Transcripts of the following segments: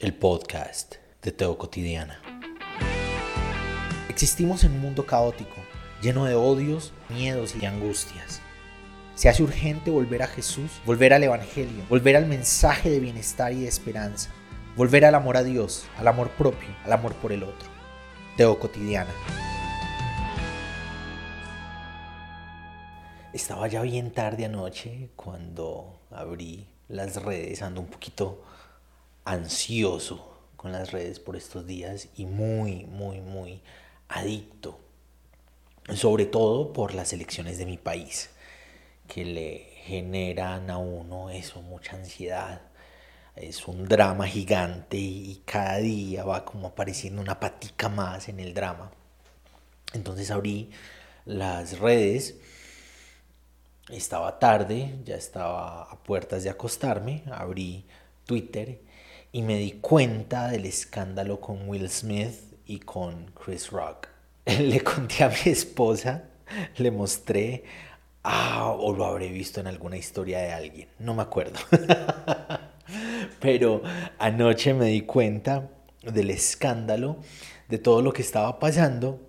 el podcast de Teo Cotidiana. Existimos en un mundo caótico, lleno de odios, miedos y angustias. Se hace urgente volver a Jesús, volver al Evangelio, volver al mensaje de bienestar y de esperanza, volver al amor a Dios, al amor propio, al amor por el otro. Teo Cotidiana. Estaba ya bien tarde anoche cuando abrí las redes, ando un poquito ansioso con las redes por estos días y muy, muy, muy adicto. Sobre todo por las elecciones de mi país, que le generan a uno eso, mucha ansiedad. Es un drama gigante y cada día va como apareciendo una patica más en el drama. Entonces abrí las redes, estaba tarde, ya estaba a puertas de acostarme, abrí Twitter y me di cuenta del escándalo con Will Smith y con Chris Rock. Le conté a mi esposa, le mostré, ah, o lo habré visto en alguna historia de alguien, no me acuerdo. Pero anoche me di cuenta del escándalo, de todo lo que estaba pasando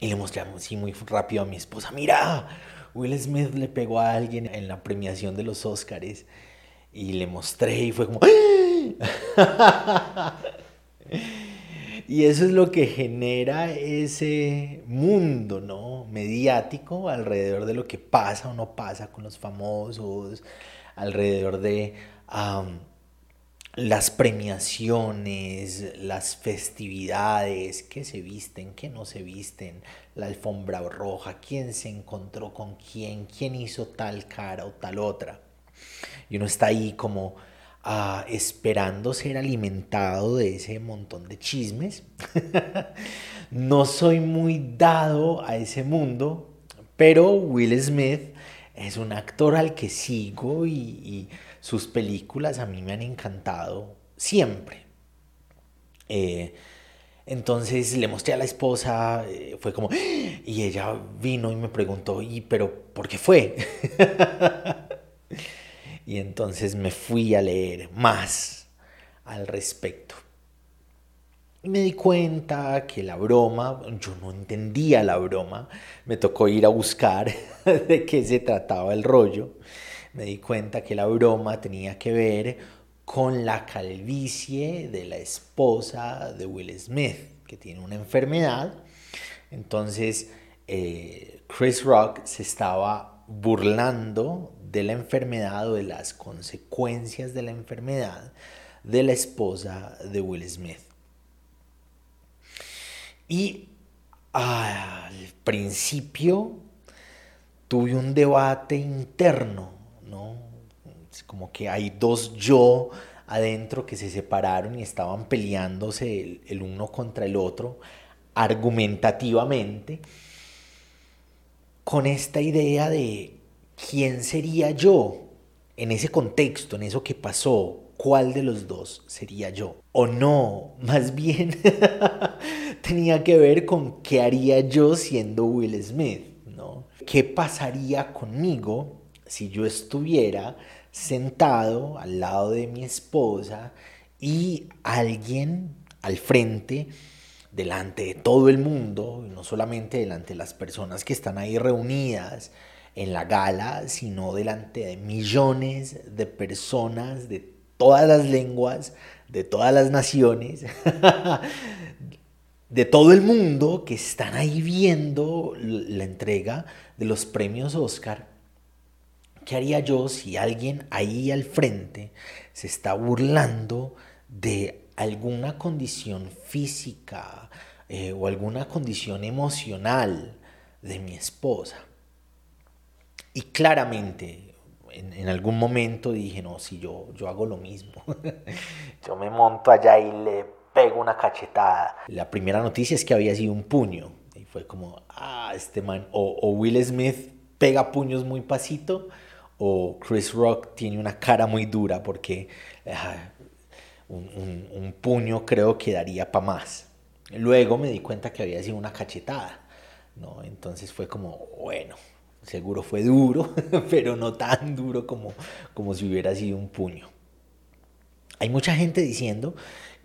y le mostré así muy rápido a mi esposa, mira, Will Smith le pegó a alguien en la premiación de los Oscars y le mostré y fue como... y eso es lo que genera ese mundo, ¿no? Mediático alrededor de lo que pasa o no pasa con los famosos, alrededor de las premiaciones, las festividades, qué se visten, qué no se visten, la alfombra roja, quién se encontró con quién, quién hizo tal cara o tal otra. Y uno está ahí como ah, esperando ser alimentado de ese montón de chismes. no soy muy dado a ese mundo, pero Will Smith es un actor al que sigo y, sus películas a mí me han encantado siempre. Eh, entonces le mostré a la esposa, eh, fue como, y ella vino y me preguntó, ¿y pero por qué fue? Y entonces me fui a leer más al respecto. Y me di cuenta que la broma, yo no entendía la broma, me tocó ir a buscar de qué se trataba el rollo. Me di cuenta que la broma tenía que ver con la calvicie de la esposa de Will Smith, que tiene una enfermedad. Entonces, eh, Chris Rock se estaba burlando de la enfermedad o de las consecuencias de la enfermedad de la esposa de Will Smith. Y al principio tuve un debate interno, ¿no? como que hay dos yo adentro que se separaron y estaban peleándose el, el uno contra el otro argumentativamente con esta idea de ¿quién sería yo en ese contexto, en eso que pasó? ¿Cuál de los dos sería yo? O no, más bien tenía que ver con qué haría yo siendo Will Smith, ¿no? ¿Qué pasaría conmigo si yo estuviera sentado al lado de mi esposa y alguien al frente delante de todo el mundo, no solamente delante de las personas que están ahí reunidas, en la gala, sino delante de millones de personas de todas las lenguas, de todas las naciones, de todo el mundo que están ahí viendo la entrega de los premios Oscar. ¿Qué haría yo si alguien ahí al frente se está burlando de alguna condición física eh, o alguna condición emocional de mi esposa? Y claramente, en, algún momento dije, no, si yo, yo hago lo mismo. yo me monto allá y le pego una cachetada. La primera noticia es que había sido un puño. Y fue como, ah, este man, o, Will Smith pega puños muy pasito, o Chris Rock tiene una cara muy dura porque ah, un, un, puño creo que daría para más. Luego me di cuenta que había sido una cachetada. ¿no? Entonces fue como, bueno, Seguro fue duro, pero no tan duro como, como si hubiera sido un puño. Hay mucha gente diciendo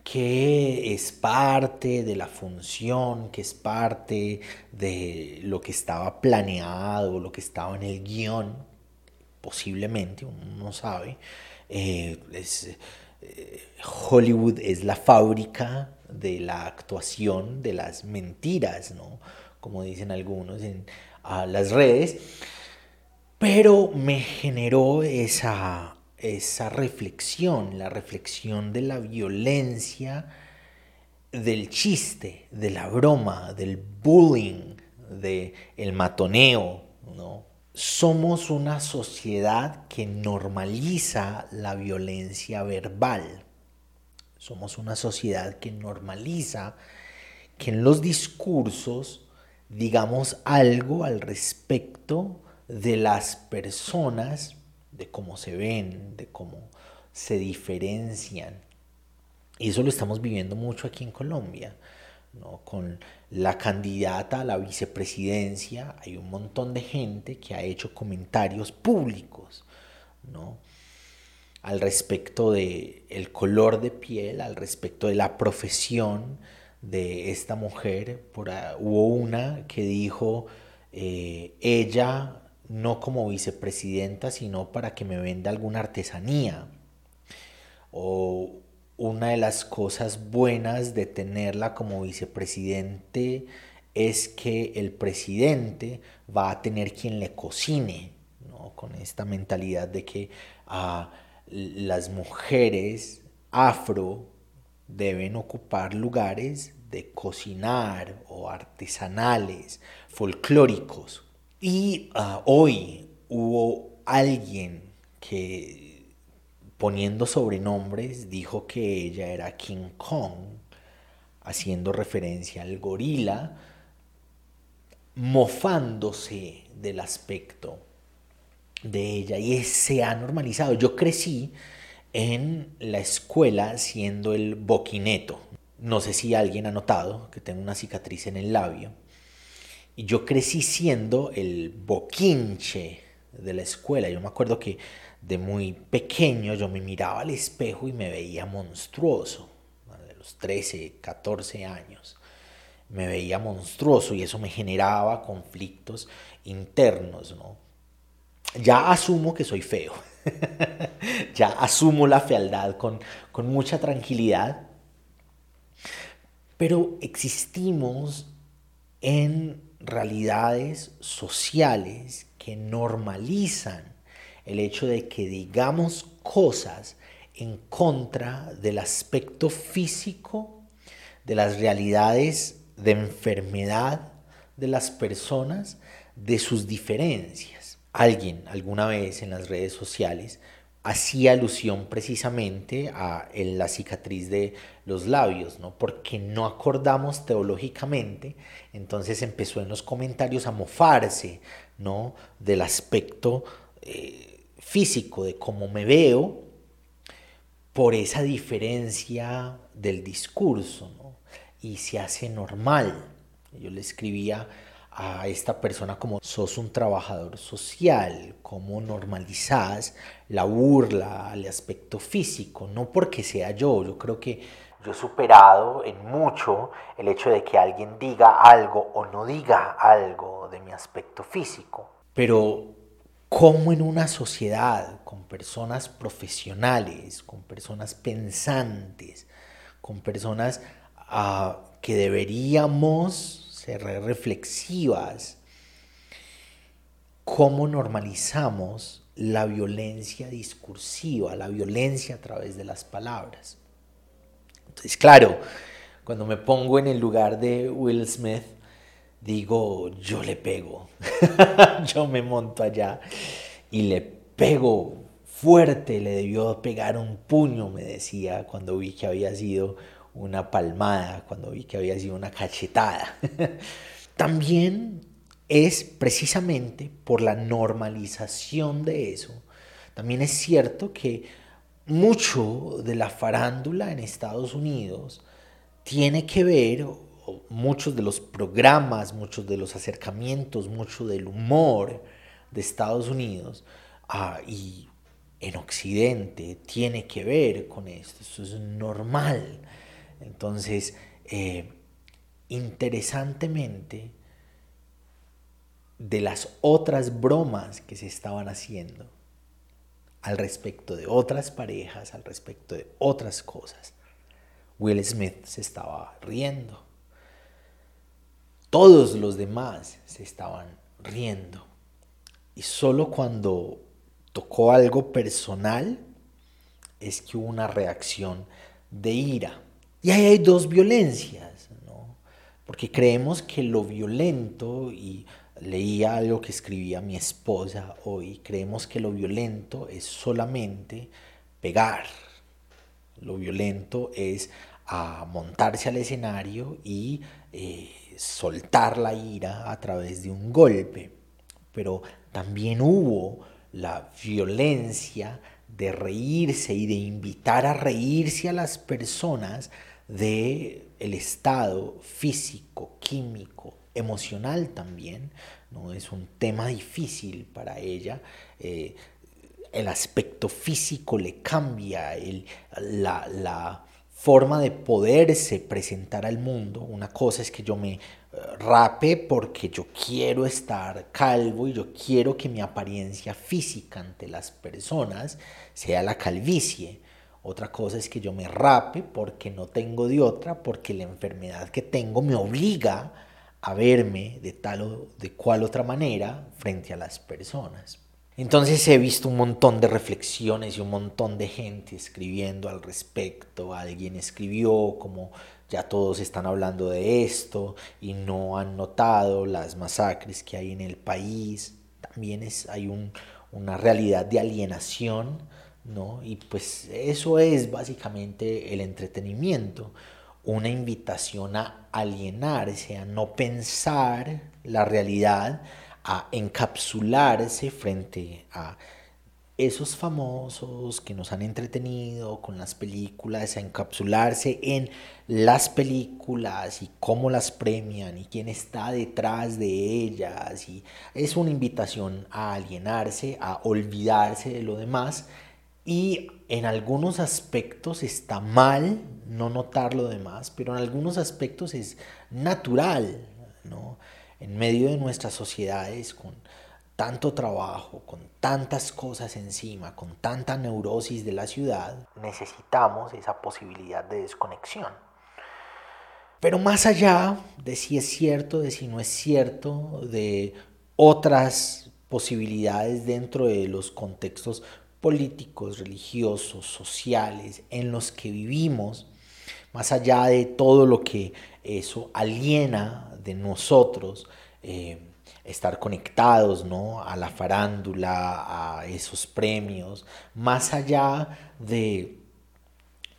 que es parte de la función, que es parte de lo que estaba planeado, lo que estaba en el guion, posiblemente, uno no sabe. Eh, eh, Hollywood es la fábrica de la actuación, de las mentiras, ¿no? Como dicen algunos en las redes. Pero me generó esa esa reflexión, la reflexión de la violencia, del chiste, de la broma, del bullying, del el matoneo, ¿no? Somos una sociedad que normaliza la violencia verbal. Somos una sociedad que normaliza que en los discursos digamos algo al respecto de las personas de cómo se ven, de cómo se diferencian. Y eso lo estamos viviendo mucho aquí en Colombia. ¿no? Con la candidata a la vicepresidencia hay un montón de gente que ha hecho comentarios públicos ¿no? al respecto de el color de piel, al respecto de la profesión de esta mujer. Por, hubo una que dijo, eh, ella no como vicepresidenta, sino para que me venda alguna artesanía. O una de las cosas buenas de tenerla como vicepresidente es que el presidente va a tener quien le cocine, ¿no? con esta mentalidad de que ah, las mujeres afro deben ocupar lugares de cocinar o artesanales, folclóricos, y ah, hoy hubo alguien que poniendo sobrenombres dijo que ella era King Kong, haciendo referencia al gorila, mofándose del aspecto de ella y se ha normalizado. Yo crecí en la escuela siendo el boquineto. No sé si alguien ha notado que tengo una cicatriz en el labio y yo crecí siendo el boquinche de la escuela. Yo me acuerdo que de muy pequeño yo me miraba al espejo y me veía monstruoso. De los 13, 14 años. Me veía monstruoso y eso me generaba conflictos internos, ¿no? Ya asumo que soy feo. ya asumo la fealdad con, con mucha tranquilidad. Pero existimos en realidades sociales que normalizan el hecho de que digamos cosas en contra del aspecto físico, de las realidades de enfermedad de las personas, de sus diferencias. Alguien alguna vez en las redes sociales hacía alusión precisamente a la cicatriz de los labios, ¿no? porque no acordamos teológicamente, entonces empezó en los comentarios a mofarse ¿no? del aspecto eh, físico, de cómo me veo, por esa diferencia del discurso, ¿no? y se hace normal. Yo le escribía a esta persona como sos un trabajador social, como normalizás la burla al aspecto físico, no porque sea yo, yo creo que yo he superado en mucho el hecho de que alguien diga algo o no diga algo de mi aspecto físico, pero como en una sociedad con personas profesionales, con personas pensantes, con personas ah, que deberíamos reflexivas, cómo normalizamos la violencia discursiva, la violencia a través de las palabras. Entonces, claro, cuando me pongo en el lugar de Will Smith, digo, yo le pego, yo me monto allá y le pego fuerte, le debió pegar un puño, me decía, cuando vi que había sido una palmada, cuando vi que había sido una cachetada. También es precisamente por la normalización de eso. También es cierto que mucho de la farándula en Estados Unidos tiene que ver, muchos de los programas, muchos de los acercamientos, mucho del humor de Estados Unidos, ah, y en Occidente tiene que ver con esto, esto es normal. Entonces, eh, interesantemente, de las otras bromas que se estaban haciendo al respecto de otras parejas, al respecto de otras cosas, Will Smith se estaba riendo. Todos los demás se estaban riendo. Y solo cuando tocó algo personal es que hubo una reacción de ira. Y ahí hay dos violencias, ¿no? Porque creemos que lo violento, y leía algo que escribía mi esposa hoy, creemos que lo violento es solamente pegar. Lo violento es montarse al escenario y eh, soltar la ira a través de un golpe. Pero también hubo la violencia de reírse y de invitar a reírse a las personas de el estado físico, químico, emocional también, ¿no? Es un tema difícil para ella. Eh, el aspecto físico le cambia, la, forma de poderse presentar al mundo. Una cosa es que yo me eh, rape porque yo quiero estar calvo y yo quiero que mi apariencia física ante las personas sea la calvicie. Otra cosa es que yo me rape porque no tengo de otra, porque la enfermedad que tengo me obliga a verme de tal o de cual otra manera frente a las personas. Entonces he visto un montón de reflexiones y un montón de gente escribiendo al respecto. Alguien escribió como ya todos están hablando de esto y no han notado las masacres que hay en el país. También es, hay una realidad de alienación, ¿no? Y pues eso es básicamente el entretenimiento, una invitación a alienarse, a no pensar la realidad a encapsularse frente a esos famosos que nos han entretenido con las películas, a encapsularse en las películas y cómo las premian y quién está detrás de ellas. Y es una invitación a alienarse, a olvidarse de lo demás y en algunos aspectos está mal no notar lo demás, pero en algunos aspectos es natural, ¿no? En medio de nuestras sociedades con tanto trabajo, con tantas cosas encima, con tanta neurosis de la ciudad, necesitamos esa posibilidad de desconexión. Pero más allá de si es cierto, de si no es cierto, de otras posibilidades dentro de los contextos políticos, religiosos, sociales en los que vivimos, más allá de todo lo que eso aliena de nosotros, eh, estar conectados ¿no? a la farándula, a esos premios, más allá de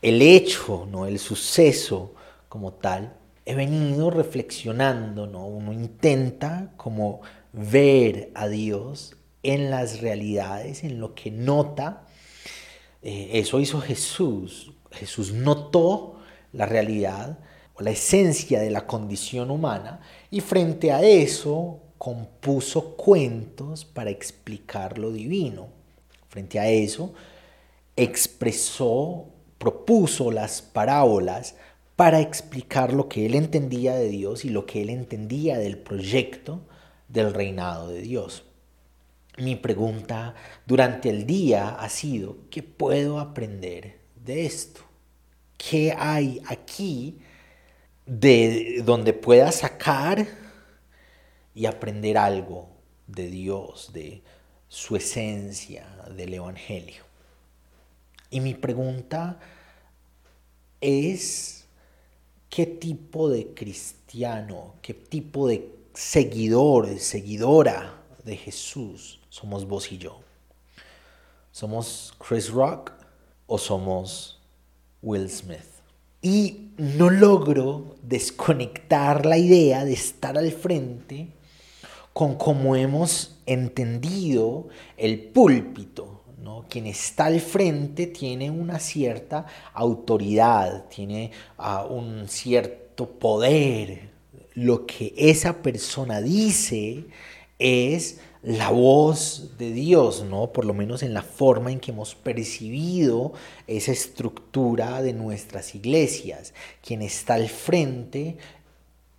el hecho, ¿no? el suceso como tal, he venido reflexionando, ¿no? uno intenta como ver a Dios en las realidades, en lo que nota. Eh, eso hizo Jesús. Jesús notó la realidad la esencia de la condición humana y frente a eso compuso cuentos para explicar lo divino. Frente a eso expresó, propuso las parábolas para explicar lo que él entendía de Dios y lo que él entendía del proyecto del reinado de Dios. Mi pregunta durante el día ha sido, ¿qué puedo aprender de esto? ¿Qué hay aquí de donde pueda sacar y aprender algo de Dios, de su esencia, del Evangelio? Y mi pregunta es, ¿qué tipo de cristiano, qué tipo de seguidor, seguidora de Jesús somos vos y yo? ¿Somos Chris Rock o somos Will Smith. Y no logro desconectar la idea de estar al frente con cómo hemos entendido el púlpito. ¿no? Quien está al frente tiene una cierta autoridad, tiene uh, un cierto poder. Lo que esa persona dice es la voz de Dios, ¿no? Por lo menos en la forma en que hemos percibido esa estructura de nuestras iglesias. Quien está al frente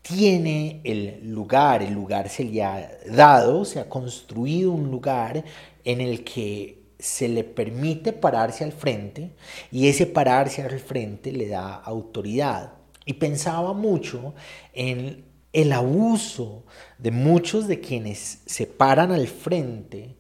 tiene el lugar, el lugar se le ha dado, se ha construido un lugar en el que se le permite pararse al frente y ese pararse al frente le da autoridad. Y pensaba mucho en el abuso de muchos de quienes se paran al frente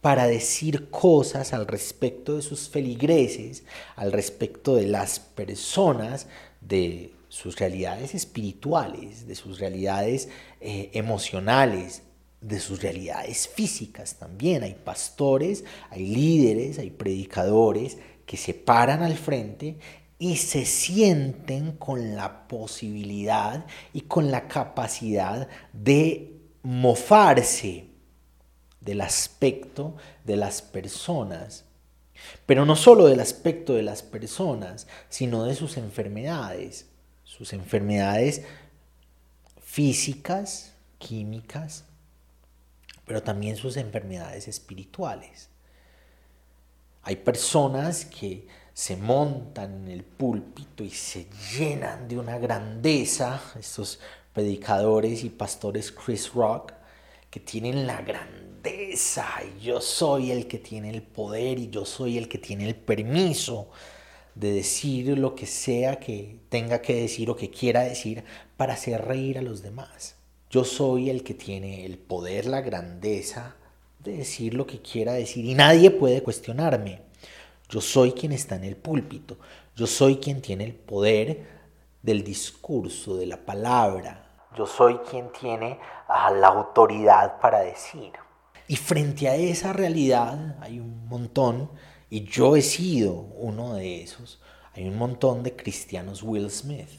para decir cosas al respecto de sus feligreses, al respecto de las personas, de sus realidades espirituales, de sus realidades eh, emocionales, de sus realidades físicas también. Hay pastores, hay líderes, hay predicadores que se paran al frente y se sienten con la posibilidad y con la capacidad de mofarse del aspecto de las personas. Pero no solo del aspecto de las personas, sino de sus enfermedades, sus enfermedades físicas, químicas, pero también sus enfermedades espirituales. Hay personas que se montan en el púlpito y se llenan de una grandeza, estos predicadores y pastores Chris Rock, que tienen la grandeza y yo soy el que tiene el poder y yo soy el que tiene el permiso de decir lo que sea que tenga que decir o que quiera decir para hacer reír a los demás. Yo soy el que tiene el poder, la grandeza de decir lo que quiera decir y nadie puede cuestionarme. Yo soy quien está en el púlpito. Yo soy quien tiene el poder del discurso, de la palabra. Yo soy quien tiene ah, la autoridad para decir. Y frente a esa realidad hay un montón, y yo he sido uno de esos, hay un montón de cristianos Will Smith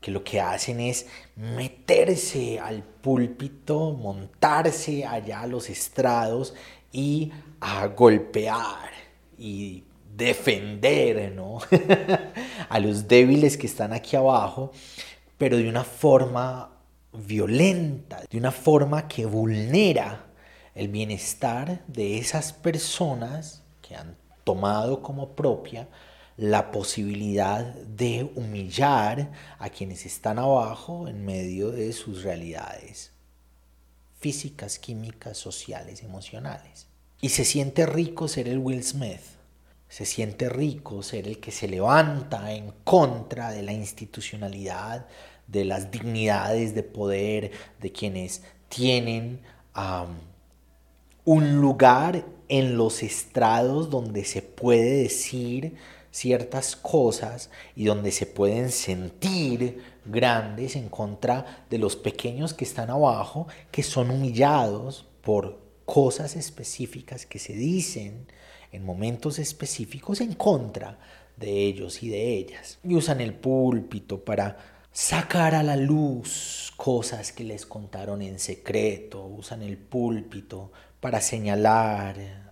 que lo que hacen es meterse al púlpito, montarse allá a los estrados y a golpear y defender ¿no? a los débiles que están aquí abajo, pero de una forma violenta, de una forma que vulnera el bienestar de esas personas que han tomado como propia la posibilidad de humillar a quienes están abajo en medio de sus realidades físicas, químicas, sociales, emocionales. Y se siente rico ser el Will Smith. Se siente rico ser el que se levanta en contra de la institucionalidad, de las dignidades de poder, de quienes tienen un lugar en los estrados donde se puede decir ciertas cosas y donde se pueden sentir grandes en contra de los pequeños que están abajo, que son humillados por cosas específicas que se dicen en momentos específicos en contra de ellos y de ellas. Y usan el púlpito para sacar a la luz cosas que les contaron en secreto, usan el púlpito para señalar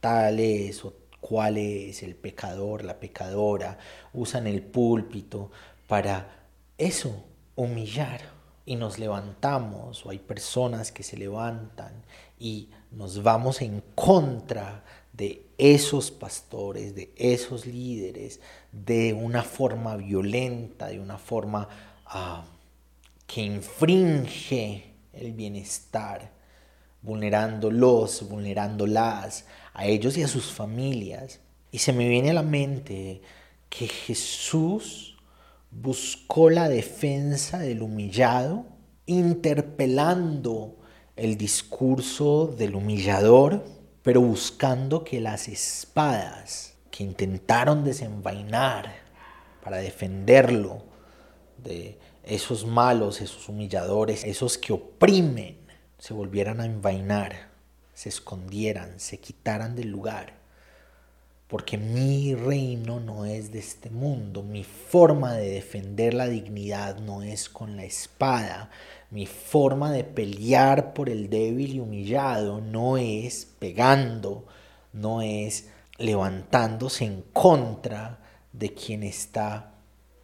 tal es o cuál es el pecador, la pecadora, usan el púlpito para eso, humillar. Y nos levantamos o hay personas que se levantan y nos vamos en contra de esos pastores, de esos líderes, de una forma violenta, de una forma ah, que infringe el bienestar, vulnerándolos, vulnerándolas a ellos y a sus familias. Y se me viene a la mente que Jesús buscó la defensa del humillado, interpelando el discurso del humillador, pero buscando que las espadas que intentaron desenvainar para defenderlo de esos malos, esos humilladores, esos que oprimen, se volvieran a envainar, se escondieran, se quitaran del lugar porque mi reino no es de este mundo, mi forma de defender la dignidad no es con la espada, mi forma de pelear por el débil y humillado no es pegando, no es levantándose en contra de quien está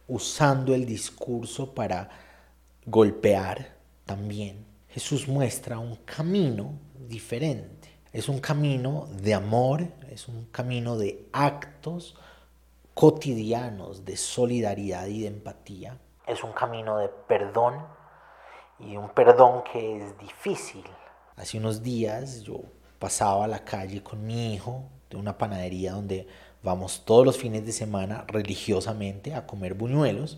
usando el discurso para golpear también. Jesús muestra un camino diferente. Es un camino de amor, es un camino de actos cotidianos, de solidaridad y de empatía. Es un camino de perdón y un perdón que es difícil. Hace unos días yo pasaba a la calle con mi hijo de una panadería donde vamos todos los fines de semana religiosamente a comer buñuelos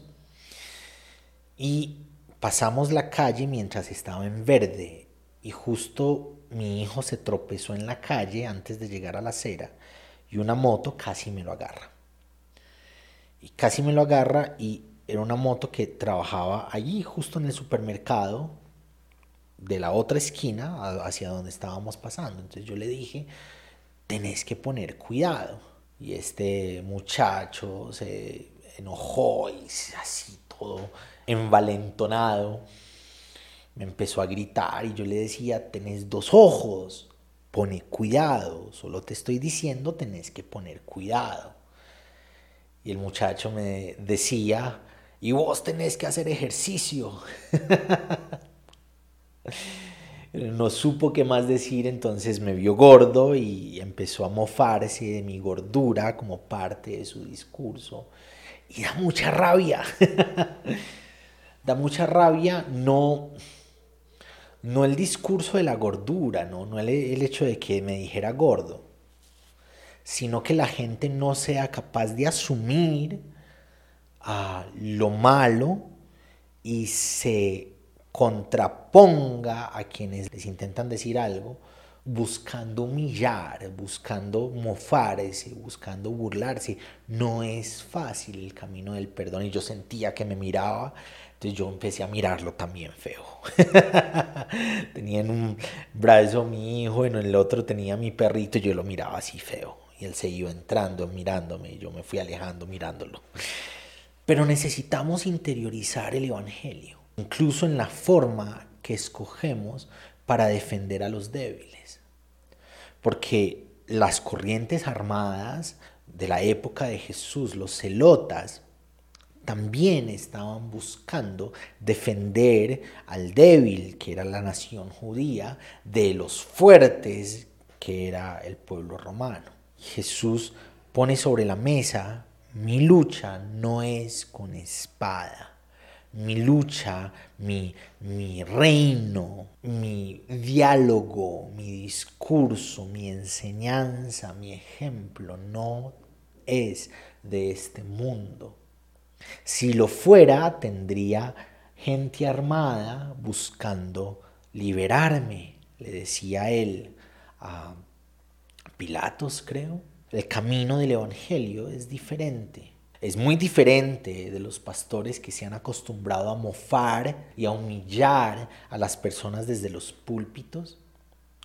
y pasamos la calle mientras estaba en verde y justo mi hijo se tropezó en la calle antes de llegar a la acera y una moto casi me lo agarra. Y casi me lo agarra y era una moto que trabajaba allí justo en el supermercado de la otra esquina hacia donde estábamos pasando. Entonces yo le dije, tenés que poner cuidado. Y este muchacho se enojó y así todo envalentonado me empezó a gritar y yo le decía, tenés dos ojos, pone cuidado, solo te estoy diciendo, tenés que poner cuidado. Y el muchacho me decía, y vos tenés que hacer ejercicio. no supo qué más decir, entonces me vio gordo y empezó a mofarse de mi gordura como parte de su discurso. Y da mucha rabia. da mucha rabia no, no el discurso de la gordura, no, no el, hecho de que me dijera gordo, sino que la gente no sea capaz de asumir a lo malo y se contraponga a quienes les intentan decir algo, buscando humillar, buscando mofarse, buscando burlarse. No es fácil el camino del perdón y yo sentía que me miraba, entonces yo empecé a mirarlo también feo. tenía en un brazo mi hijo, en el otro tenía mi perrito y yo lo miraba así feo. Y él se iba entrando, mirándome y yo me fui alejando mirándolo. Pero necesitamos interiorizar el Evangelio incluso en la forma que escogemos para defender a los débiles. Porque las corrientes armadas de la época de Jesús, los celotas, también estaban buscando defender al débil, que era la nación judía, de los fuertes, que era el pueblo romano. Jesús pone sobre la mesa, mi lucha no es con espada, mi lucha, mi, mi reino, mi diálogo, mi discurso, mi enseñanza, mi ejemplo no es de este mundo. Si lo fuera, tendría gente armada buscando liberarme, le decía él a Pilatos, creo. El camino del Evangelio es diferente es muy diferente de los pastores que se han acostumbrado a mofar y a humillar a las personas desde los púlpitos.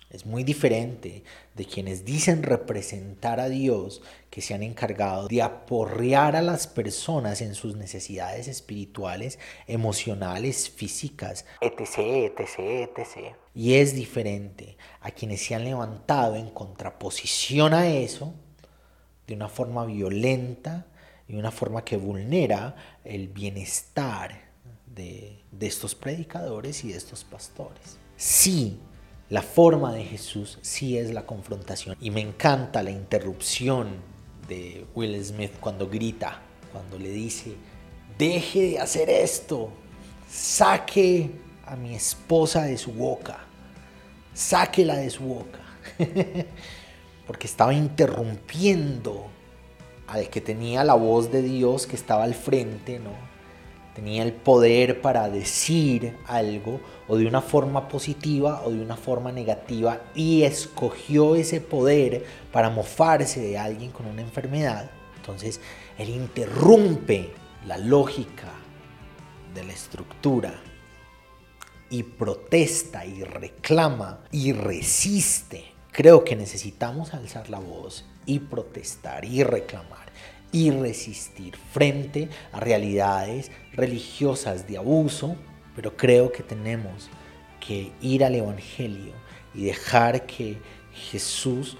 Es muy diferente de quienes dicen representar a Dios que se han encargado de aporrear a las personas en sus necesidades espirituales, emocionales, físicas, etc., etc., etc. Y es diferente a quienes se han levantado en contraposición a eso de una forma violenta, y una forma que vulnera el bienestar de, estos predicadores y de estos pastores. Sí, la forma de Jesús sí es la confrontación. Y me encanta la interrupción de Will Smith cuando grita, cuando le dice, deje de hacer esto, saque a mi esposa de su boca, sáquela de su boca, porque estaba interrumpiendo al que tenía la voz de Dios que estaba al frente, ¿no? Tenía el poder para decir algo o de una forma positiva o de una forma negativa y escogió ese poder para mofarse de alguien con una enfermedad. Entonces, él interrumpe la lógica de la estructura y protesta y reclama y resiste. Creo que necesitamos alzar la voz y protestar y reclamar y resistir frente a realidades religiosas de abuso, pero creo que tenemos que ir al Evangelio y dejar que Jesús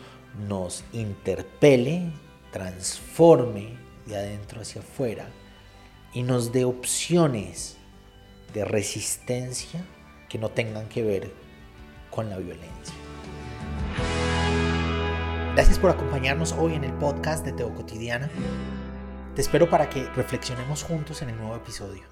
nos interpele, transforme de adentro hacia afuera y nos dé opciones de resistencia que no tengan que ver con la violencia. Gracias por acompañarnos hoy en el podcast de Teo Cotidiana. Te espero para que reflexionemos juntos en el nuevo episodio.